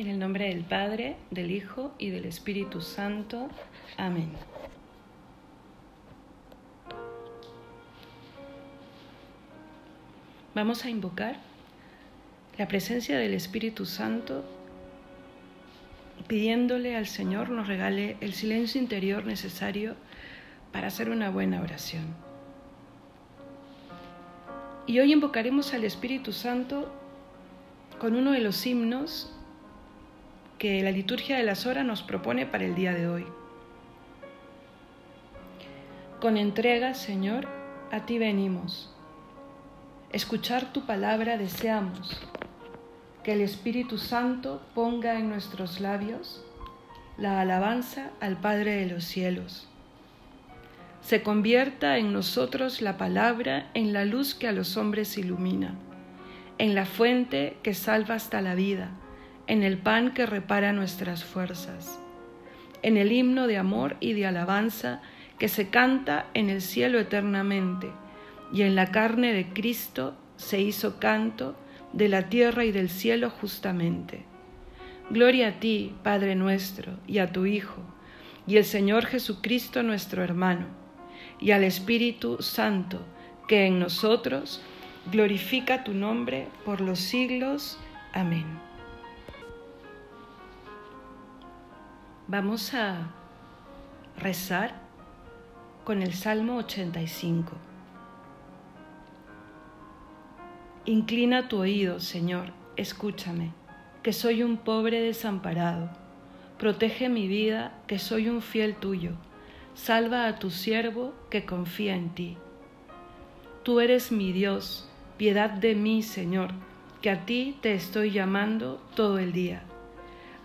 En el nombre del Padre, del Hijo y del Espíritu Santo. Amén. Vamos a invocar la presencia del Espíritu Santo pidiéndole al Señor nos regale el silencio interior necesario para hacer una buena oración. Y hoy invocaremos al Espíritu Santo con uno de los himnos que la liturgia de las horas nos propone para el día de hoy. Con entrega, Señor, a ti venimos. Escuchar tu palabra deseamos. Que el Espíritu Santo ponga en nuestros labios la alabanza al Padre de los cielos. Se convierta en nosotros la palabra en la luz que a los hombres ilumina, en la fuente que salva hasta la vida en el pan que repara nuestras fuerzas, en el himno de amor y de alabanza que se canta en el cielo eternamente, y en la carne de Cristo se hizo canto de la tierra y del cielo justamente. Gloria a ti, Padre nuestro, y a tu Hijo, y el Señor Jesucristo nuestro hermano, y al Espíritu Santo, que en nosotros glorifica tu nombre por los siglos. Amén. Vamos a rezar con el Salmo 85. Inclina tu oído, Señor, escúchame, que soy un pobre desamparado. Protege mi vida, que soy un fiel tuyo. Salva a tu siervo que confía en ti. Tú eres mi Dios, piedad de mí, Señor, que a ti te estoy llamando todo el día.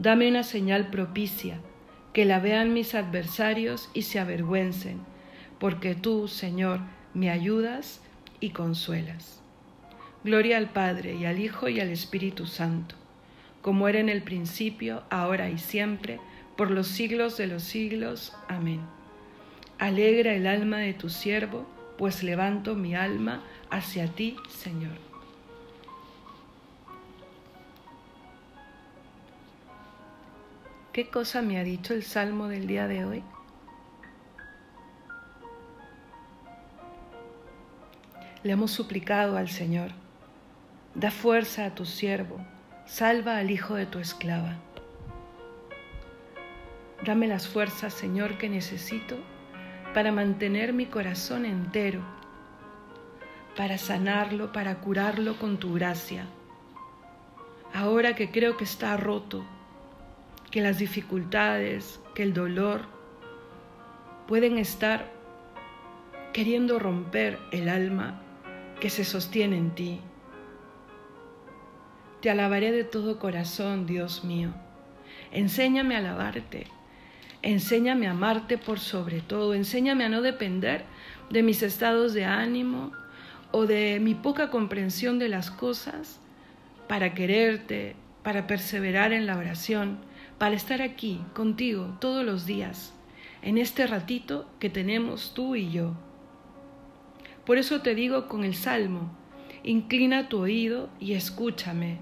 Dame una señal propicia, que la vean mis adversarios y se avergüencen, porque tú, Señor, me ayudas y consuelas. Gloria al Padre y al Hijo y al Espíritu Santo, como era en el principio, ahora y siempre, por los siglos de los siglos. Amén. Alegra el alma de tu siervo, pues levanto mi alma hacia ti, Señor. ¿Qué cosa me ha dicho el Salmo del día de hoy? Le hemos suplicado al Señor, da fuerza a tu siervo, salva al hijo de tu esclava. Dame las fuerzas, Señor, que necesito para mantener mi corazón entero, para sanarlo, para curarlo con tu gracia. Ahora que creo que está roto, que las dificultades, que el dolor pueden estar queriendo romper el alma que se sostiene en ti. Te alabaré de todo corazón, Dios mío. Enséñame a alabarte. Enséñame a amarte por sobre todo. Enséñame a no depender de mis estados de ánimo o de mi poca comprensión de las cosas para quererte, para perseverar en la oración para estar aquí contigo todos los días, en este ratito que tenemos tú y yo. Por eso te digo con el Salmo, inclina tu oído y escúchame,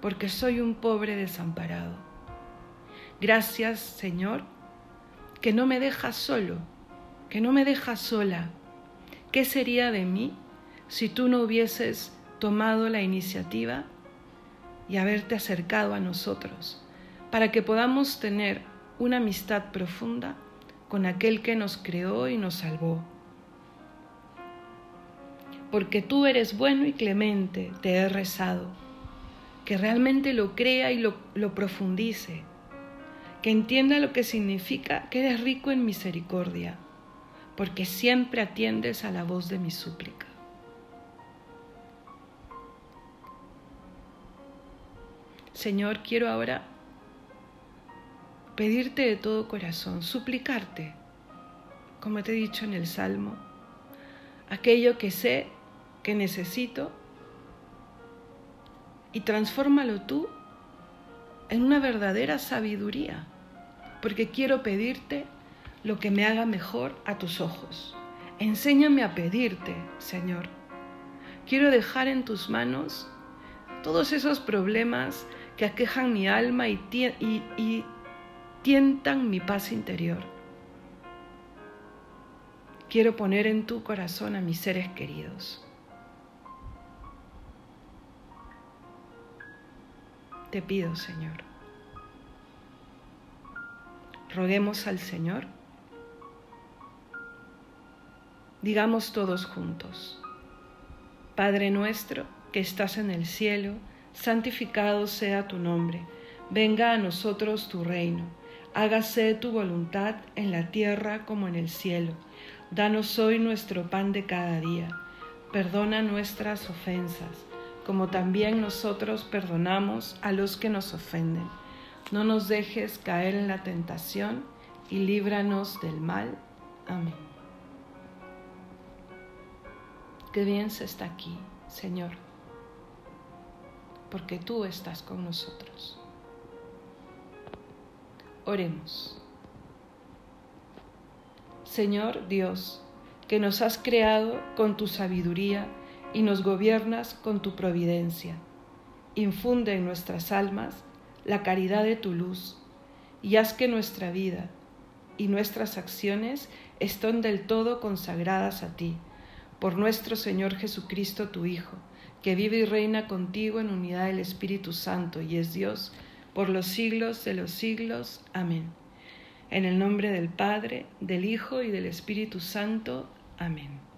porque soy un pobre desamparado. Gracias, Señor, que no me dejas solo, que no me dejas sola. ¿Qué sería de mí si tú no hubieses tomado la iniciativa y haberte acercado a nosotros, para que podamos tener una amistad profunda con aquel que nos creó y nos salvó? Porque tú eres bueno y clemente, te he rezado, que realmente lo crea y lo, profundice, que entienda lo que significa que eres rico en misericordia, porque siempre atiendes a la voz de mi súplica. Señor, quiero ahora pedirte de todo corazón, suplicarte, como te he dicho en el Salmo, aquello que sé que necesito y transfórmalo tú en una verdadera sabiduría, porque quiero pedirte lo que me haga mejor a tus ojos. Enséñame a pedirte, Señor. Quiero dejar en tus manos todos esos problemas que aquejan mi alma y, y, tientan mi paz interior. Quiero poner en tu corazón a mis seres queridos. Te pido, Señor. Roguemos al Señor. Digamos todos juntos, Padre nuestro que estás en el cielo, santificado sea tu nombre, venga a nosotros tu reino, hágase tu voluntad en la tierra como en el cielo. Danos hoy nuestro pan de cada día, perdona nuestras ofensas, como también nosotros perdonamos a los que nos ofenden. No nos dejes caer en la tentación y líbranos del mal. Amén. Qué bien se está aquí, Señor porque tú estás con nosotros. Oremos. Señor Dios, que nos has creado con tu sabiduría y nos gobiernas con tu providencia, infunde en nuestras almas la caridad de tu luz y haz que nuestra vida y nuestras acciones estén del todo consagradas a ti, por nuestro Señor Jesucristo, tu Hijo que vive y reina contigo en unidad del Espíritu Santo y es Dios por los siglos de los siglos. Amén. En el nombre del Padre, del Hijo y del Espíritu Santo. Amén.